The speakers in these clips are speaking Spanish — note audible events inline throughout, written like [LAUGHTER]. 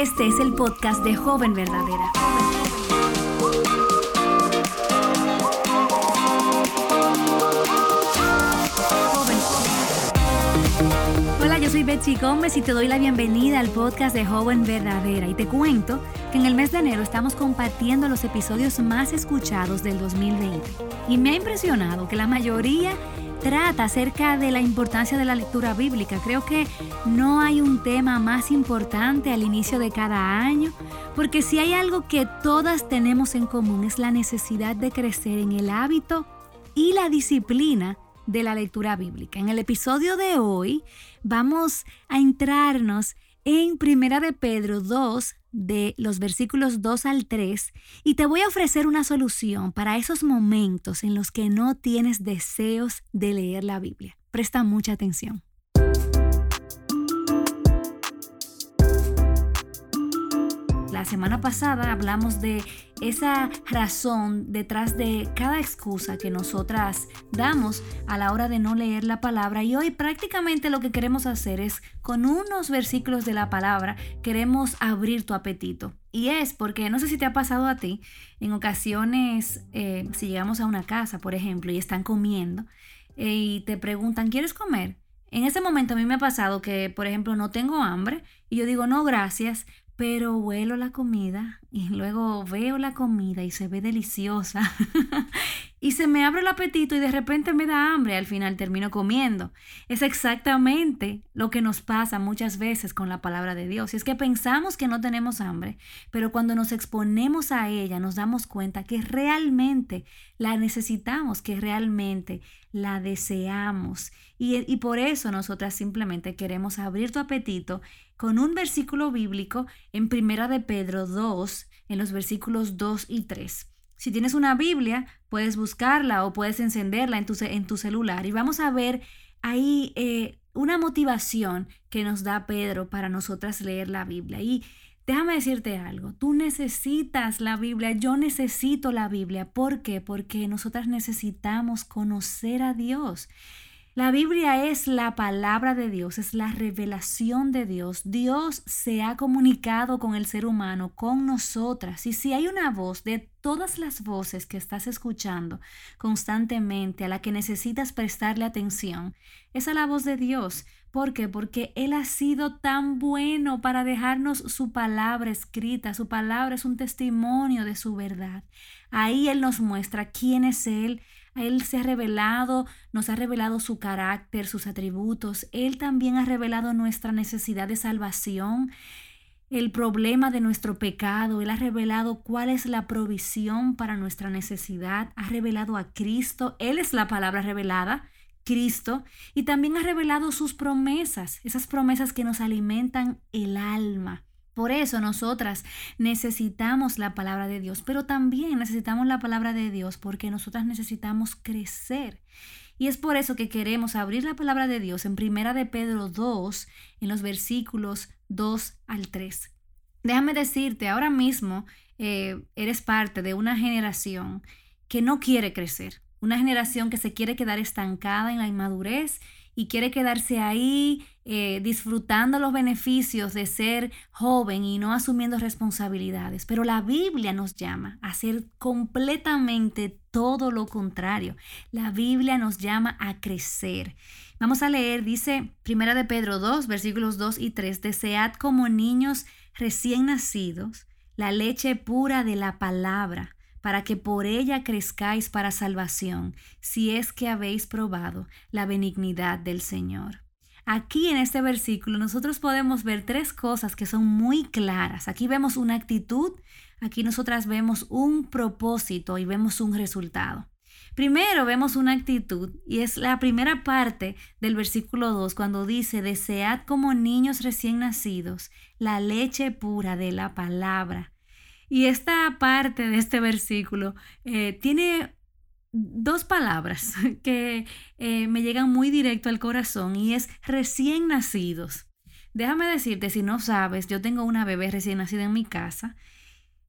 Este es el podcast de Joven Verdadera. Hola, yo soy Betsy Gómez y te doy la bienvenida al podcast de Joven Verdadera. Y te cuento que en el mes de enero estamos compartiendo los episodios más escuchados del 2020. Y me ha impresionado que la mayoría trata acerca de la importancia de la lectura bíblica. Creo que no hay un tema más importante al inicio de cada año, porque si hay algo que todas tenemos en común es la necesidad de crecer en el hábito y la disciplina de la lectura bíblica. En el episodio de hoy vamos a entrarnos en Primera de Pedro 2, de los versículos 2 al 3 y te voy a ofrecer una solución para esos momentos en los que no tienes deseos de leer la Biblia. Presta mucha atención. La semana pasada hablamos de esa razón detrás de cada excusa que nosotras damos a la hora de no leer la palabra y hoy prácticamente lo que queremos hacer es con unos versículos de la palabra queremos abrir tu apetito. Y es porque no sé si te ha pasado a ti, en ocasiones eh, si llegamos a una casa, por ejemplo, y están comiendo eh, y te preguntan, ¿quieres comer? En ese momento a mí me ha pasado que, por ejemplo, no tengo hambre y yo digo, no, gracias, pero huelo la comida y luego veo la comida y se ve deliciosa [LAUGHS] y se me abre el apetito y de repente me da hambre, al final termino comiendo. Es exactamente lo que nos pasa muchas veces con la palabra de Dios. Y es que pensamos que no tenemos hambre, pero cuando nos exponemos a ella nos damos cuenta que realmente la necesitamos, que realmente la deseamos. Y, y por eso nosotras simplemente queremos abrir tu apetito con un versículo bíblico en Primera de Pedro 2, en los versículos 2 y 3. Si tienes una Biblia, puedes buscarla o puedes encenderla en tu, en tu celular y vamos a ver ahí eh, una motivación que nos da Pedro para nosotras leer la Biblia. Y déjame decirte algo, tú necesitas la Biblia, yo necesito la Biblia. ¿Por qué? Porque nosotras necesitamos conocer a Dios. La Biblia es la palabra de Dios, es la revelación de Dios. Dios se ha comunicado con el ser humano, con nosotras. Y si hay una voz de todas las voces que estás escuchando constantemente, a la que necesitas prestarle atención, es a la voz de Dios. ¿Por qué? Porque Él ha sido tan bueno para dejarnos su palabra escrita. Su palabra es un testimonio de su verdad. Ahí Él nos muestra quién es Él, él se ha revelado, nos ha revelado su carácter, sus atributos. Él también ha revelado nuestra necesidad de salvación, el problema de nuestro pecado. Él ha revelado cuál es la provisión para nuestra necesidad. Ha revelado a Cristo. Él es la palabra revelada. Cristo y también ha revelado sus promesas, esas promesas que nos alimentan el alma. Por eso nosotras necesitamos la palabra de Dios, pero también necesitamos la palabra de Dios porque nosotras necesitamos crecer. Y es por eso que queremos abrir la palabra de Dios en Primera de Pedro 2, en los versículos 2 al 3. Déjame decirte, ahora mismo eh, eres parte de una generación que no quiere crecer, una generación que se quiere quedar estancada en la inmadurez y quiere quedarse ahí eh, disfrutando los beneficios de ser joven y no asumiendo responsabilidades. Pero la Biblia nos llama a hacer completamente todo lo contrario. La Biblia nos llama a crecer. Vamos a leer, dice Primera de Pedro 2, versículos 2 y 3, desead como niños recién nacidos la leche pura de la palabra para que por ella crezcáis para salvación, si es que habéis probado la benignidad del Señor. Aquí en este versículo nosotros podemos ver tres cosas que son muy claras. Aquí vemos una actitud, aquí nosotras vemos un propósito y vemos un resultado. Primero vemos una actitud y es la primera parte del versículo 2 cuando dice, desead como niños recién nacidos la leche pura de la palabra y esta parte de este versículo eh, tiene dos palabras [LAUGHS] que eh, me llegan muy directo al corazón y es recién nacidos. Déjame decirte, si no sabes, yo tengo una bebé recién nacida en mi casa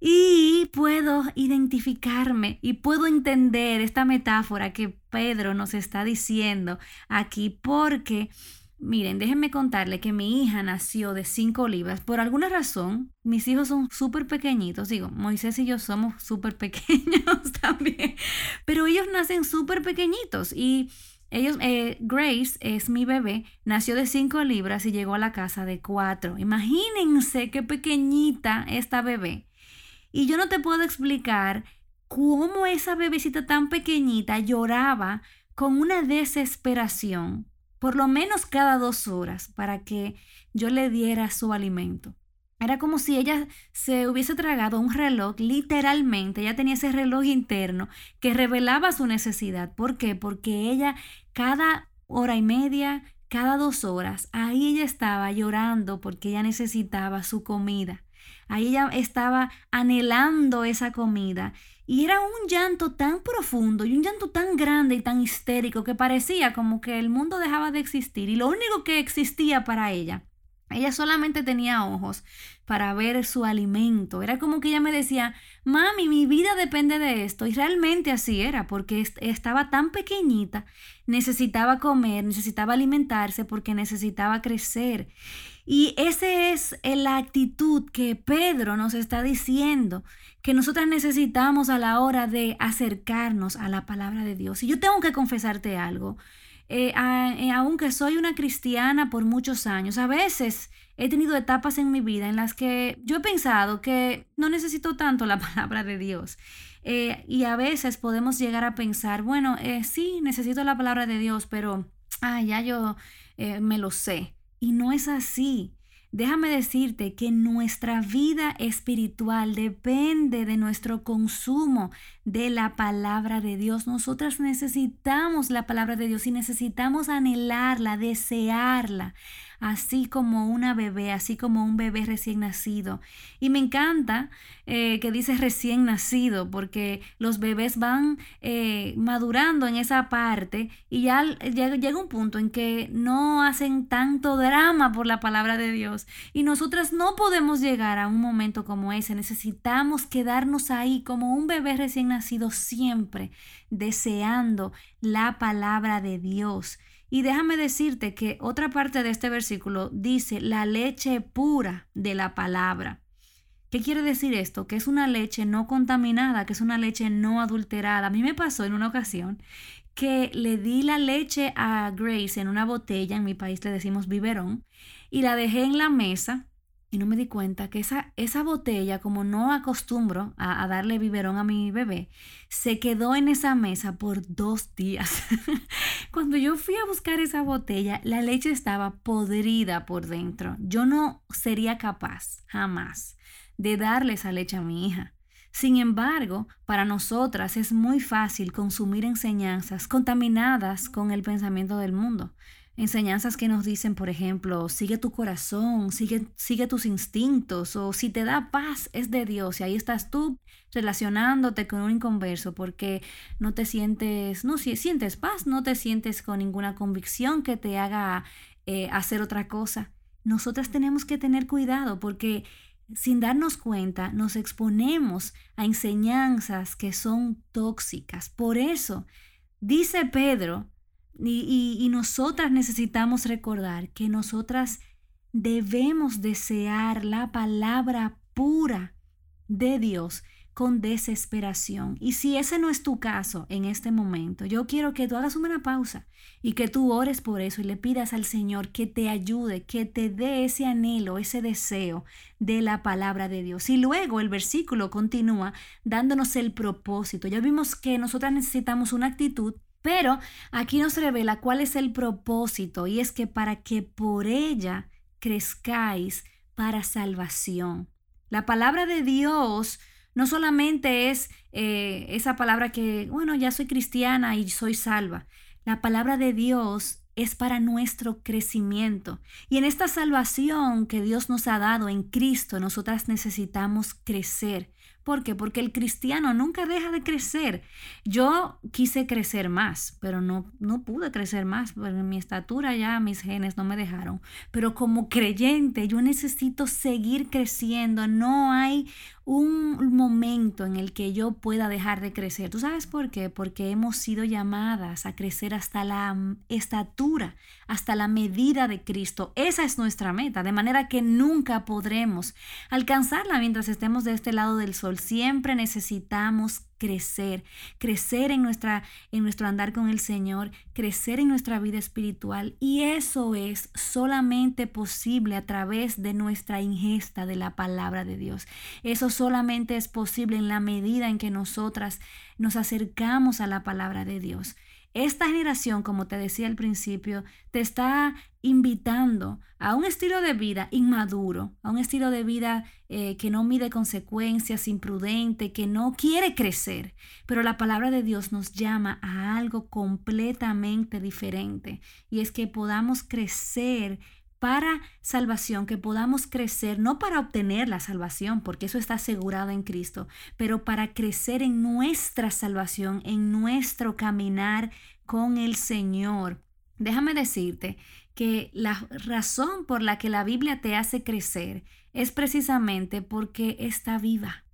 y puedo identificarme y puedo entender esta metáfora que Pedro nos está diciendo aquí porque Miren, déjenme contarle que mi hija nació de 5 libras. Por alguna razón, mis hijos son súper pequeñitos. Digo, Moisés y yo somos súper pequeños [LAUGHS] también. Pero ellos nacen súper pequeñitos. Y ellos, eh, Grace es mi bebé, nació de 5 libras y llegó a la casa de 4. Imagínense qué pequeñita esta bebé. Y yo no te puedo explicar cómo esa bebecita tan pequeñita lloraba con una desesperación por lo menos cada dos horas para que yo le diera su alimento. Era como si ella se hubiese tragado un reloj, literalmente, ella tenía ese reloj interno que revelaba su necesidad. ¿Por qué? Porque ella cada hora y media, cada dos horas, ahí ella estaba llorando porque ella necesitaba su comida. Ahí ella estaba anhelando esa comida y era un llanto tan profundo y un llanto tan grande y tan histérico que parecía como que el mundo dejaba de existir y lo único que existía para ella. Ella solamente tenía ojos para ver su alimento. Era como que ella me decía, mami, mi vida depende de esto. Y realmente así era, porque estaba tan pequeñita, necesitaba comer, necesitaba alimentarse, porque necesitaba crecer. Y esa es eh, la actitud que Pedro nos está diciendo que nosotras necesitamos a la hora de acercarnos a la palabra de Dios. Y yo tengo que confesarte algo. Eh, eh, aunque soy una cristiana por muchos años, a veces he tenido etapas en mi vida en las que yo he pensado que no necesito tanto la [LAUGHS] palabra de Dios. y a veces podemos llegar a pensar, bueno, sí, necesito la palabra de Dios, pero ah, ya yo me lo sé. Y no es así. Déjame decirte que nuestra vida espiritual depende de nuestro consumo de la palabra de Dios. Nosotras necesitamos la palabra de Dios y necesitamos anhelarla, desearla así como una bebé, así como un bebé recién nacido. Y me encanta eh, que dice recién nacido, porque los bebés van eh, madurando en esa parte y ya llega un punto en que no hacen tanto drama por la palabra de Dios. Y nosotras no podemos llegar a un momento como ese. Necesitamos quedarnos ahí como un bebé recién nacido siempre, deseando la palabra de Dios y déjame decirte que otra parte de este versículo dice la leche pura de la palabra. ¿Qué quiere decir esto? Que es una leche no contaminada, que es una leche no adulterada. A mí me pasó en una ocasión que le di la leche a Grace en una botella, en mi país le decimos biberón, y la dejé en la mesa y no me di cuenta que esa, esa botella, como no acostumbro a, darle biberón a mi bebé, se quedó en esa mesa por dos días. [LAUGHS] Cuando yo fui a buscar esa botella, la leche estaba podrida por dentro. Yo no sería capaz, jamás, de darle esa leche a mi hija. Sin embargo, para nosotras es muy fácil consumir enseñanzas contaminadas con el pensamiento del mundo. Enseñanzas que nos dicen, por ejemplo, sigue tu corazón, sigue, sigue tus instintos, o si te da paz es de Dios, y ahí estás tú relacionándote con un inconverso porque no te sientes, no si sientes paz, no te sientes con ninguna convicción que te haga eh, hacer otra cosa. Nosotras tenemos que tener cuidado porque sin darnos cuenta nos exponemos a enseñanzas que son tóxicas. Por eso, dice Pedro, y, nosotras necesitamos recordar que nosotras debemos desear la palabra pura de Dios con desesperación. Y si ese no es tu caso en este momento, yo quiero que tú hagas una pausa y que tú ores por eso y le pidas al Señor que te ayude, que te dé ese anhelo, ese deseo de la palabra de Dios. Y luego el versículo continúa dándonos el propósito. Ya vimos que nosotras necesitamos una actitud pero aquí nos revela cuál es el propósito y es que para que por ella crezcáis para salvación. La palabra de Dios no solamente es eh, esa palabra que, bueno, ya soy cristiana y soy salva. La palabra de Dios es para nuestro crecimiento. Y en esta salvación que Dios nos ha dado en Cristo, nosotras necesitamos crecer. ¿Por qué? Porque el cristiano nunca deja de crecer. Yo quise crecer más, pero no, no pude crecer más, porque mi estatura ya, mis genes no me dejaron. Pero como creyente, yo necesito seguir creciendo. No hay un momento en el que yo pueda dejar de crecer. ¿Tú sabes por qué? Porque hemos sido llamadas a crecer hasta la estatura, hasta la medida de Cristo. Esa es nuestra meta, de manera que nunca podremos alcanzarla mientras estemos de este lado del sol. Siempre necesitamos crecer, crecer en, nuestra, en nuestro andar con el Señor, crecer en nuestra vida espiritual. Y eso es solamente posible a través de nuestra ingesta de la palabra de Dios. Eso solamente es posible en la medida en que nosotras nos acercamos a la palabra de Dios. Esta generación, como te decía al principio, te está invitando a un estilo de vida inmaduro, a un estilo de vida eh, que no mide consecuencias, imprudente, que no quiere crecer. Pero la palabra de Dios nos llama a algo completamente diferente y es que podamos crecer para salvación, que podamos crecer, no para obtener la salvación, porque eso está asegurado en Cristo, pero para crecer en nuestra salvación, en nuestro caminar con el Señor. Déjame decirte que la razón por la que la Biblia te hace crecer es precisamente porque está viva.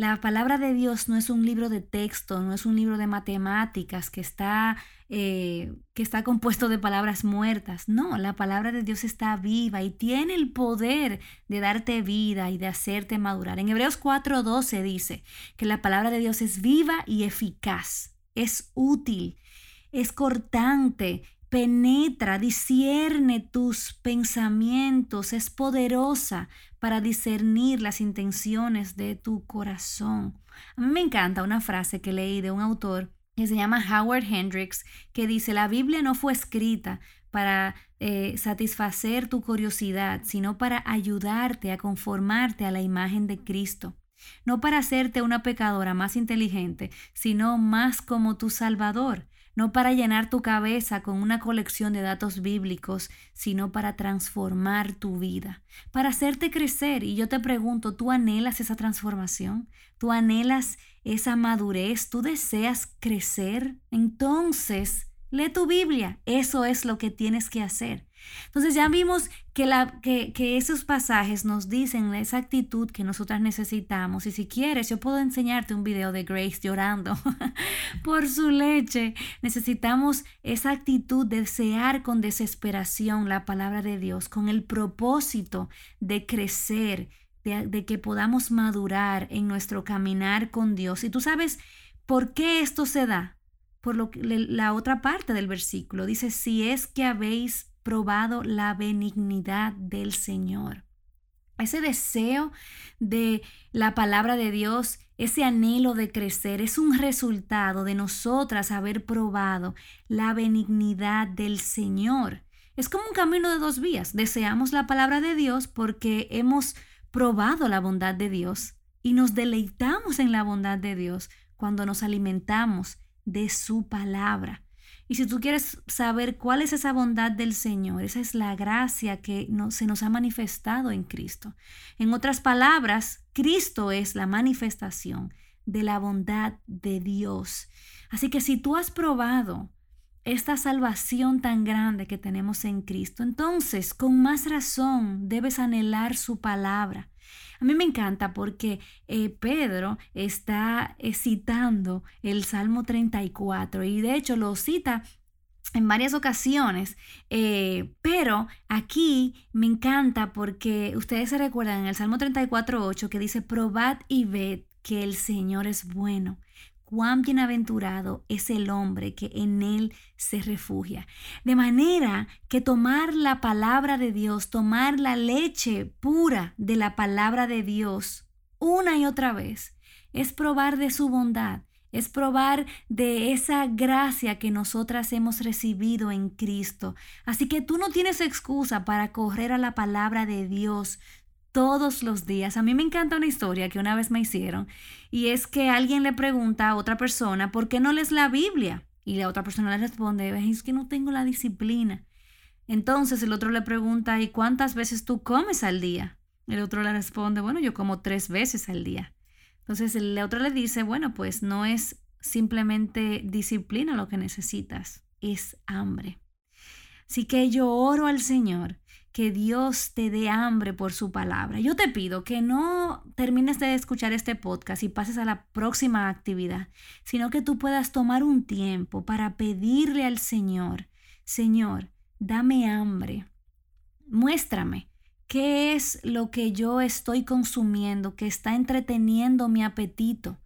La palabra de Dios no es un libro de texto, no es un libro de matemáticas que está, eh, que está compuesto de palabras muertas. No, la palabra de Dios está viva y tiene el poder de darte vida y de hacerte madurar. En Hebreos 4:12 dice que la palabra de Dios es viva y eficaz, es útil, es cortante, penetra, discierne tus pensamientos, es poderosa para discernir las intenciones de tu corazón. A mí me encanta una frase que leí de un autor que se llama Howard Hendricks, que dice, la Biblia no fue escrita para eh, satisfacer tu curiosidad, sino para ayudarte a conformarte a la imagen de Cristo. No para hacerte una pecadora más inteligente, sino más como tu Salvador no para llenar tu cabeza con una colección de datos bíblicos, sino para transformar tu vida, para hacerte crecer. Y yo te pregunto, ¿tú anhelas esa transformación? ¿Tú anhelas esa madurez? ¿Tú deseas crecer? Entonces, lee tu Biblia. Eso es lo que tienes que hacer. Entonces ya vimos que, esos pasajes nos dicen esa actitud que nosotras necesitamos. Y si quieres, yo puedo enseñarte un video de Grace llorando [LAUGHS] por su leche. Necesitamos esa actitud de desear con desesperación la palabra de Dios, con el propósito de crecer, de que podamos madurar en nuestro caminar con Dios. Y tú sabes por qué esto se da. Por lo que la otra parte del versículo dice, si es que habéis probado la benignidad del Señor. Ese deseo de la palabra de Dios, ese anhelo de crecer, es un resultado de nosotras haber probado la benignidad del Señor. Es como un camino de dos vías. Deseamos la palabra de Dios porque hemos probado la bondad de Dios y nos deleitamos en la bondad de Dios cuando nos alimentamos de su palabra. Y si tú quieres saber cuál es esa bondad del Señor, esa es la gracia que se nos ha manifestado en Cristo. En otras palabras, Cristo es la manifestación de la bondad de Dios. Así que si tú has probado esta salvación tan grande que tenemos en Cristo, entonces con más razón debes anhelar su palabra. A mí me encanta porque eh, Pedro está eh, citando el Salmo 34 y de hecho lo cita en varias ocasiones, eh, pero aquí me encanta porque ustedes se recuerdan en el Salmo 34.8 que dice, probad y ved que el Señor es bueno cuán bienaventurado es el hombre que en él se refugia. De manera que tomar la palabra de Dios, tomar la leche pura de la palabra de Dios una y otra vez, es probar de su bondad, es probar de esa gracia que nosotras hemos recibido en Cristo. Así que tú no tienes excusa para correr a la palabra de Dios todos los días. A mí me encanta una historia que una vez me hicieron y es que alguien le pregunta a otra persona, ¿por qué no lees la Biblia? Y la otra persona le responde, es que no tengo la disciplina. Entonces el otro le pregunta, ¿y cuántas veces tú comes al día? El otro le responde, bueno, yo como tres veces al día. Entonces el otro le dice, bueno, pues no es simplemente disciplina lo que necesitas, es hambre. Así que yo oro al Señor que Dios te dé hambre por su palabra. Yo te pido que no termines de escuchar este podcast y pases a la próxima actividad, sino que tú puedas tomar un tiempo para pedirle al Señor, Señor, dame hambre, muéstrame qué es lo que yo estoy consumiendo, que está entreteniendo mi apetito.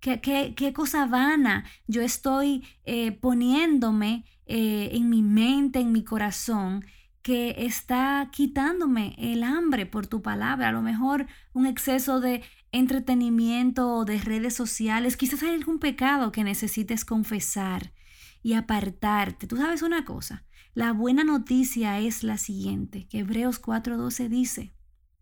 ¿Qué, qué, cosa vana yo estoy eh, poniéndome eh, en mi mente, en mi corazón, que está quitándome el hambre por tu palabra. A lo mejor un exceso de entretenimiento o de redes sociales. Quizás hay algún pecado que necesites confesar y apartarte. Tú sabes una cosa, la buena noticia es la siguiente, que Hebreos 4:12 dice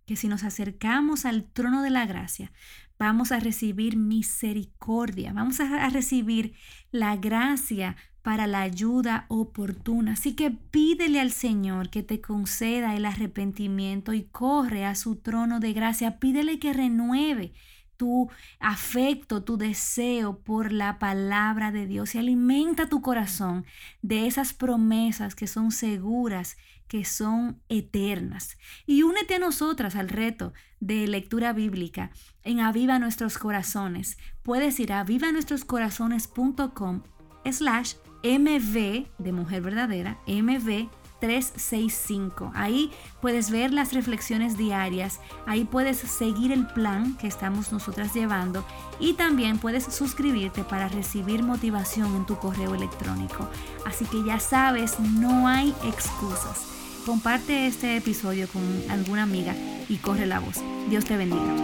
que si nos acercamos al trono de la gracia, vamos a recibir misericordia, vamos a recibir la gracia para la ayuda oportuna. Así que pídele al Señor que te conceda el arrepentimiento y corre a su trono de gracia. Pídele que renueve tu afecto, tu deseo por la palabra de Dios y alimenta tu corazón de esas promesas que son seguras, que son eternas. Y únete a nosotras al reto de lectura bíblica en Aviva Nuestros Corazones. Puedes ir a avivanuestroscorazones.com slash MV de Mujer Verdadera, MV 365. Ahí puedes ver las reflexiones diarias, ahí puedes seguir el plan que estamos nosotras llevando y también puedes suscribirte para recibir motivación en tu correo electrónico. Así que ya sabes, no hay excusas. Comparte este episodio con alguna amiga y corre la voz. Dios te bendiga.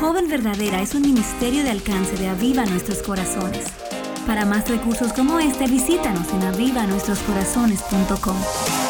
Joven Verdadera es un ministerio de alcance de Aviva Nuestros Corazones. Para más recursos como este, visítanos en avivanuestroscorazones.com.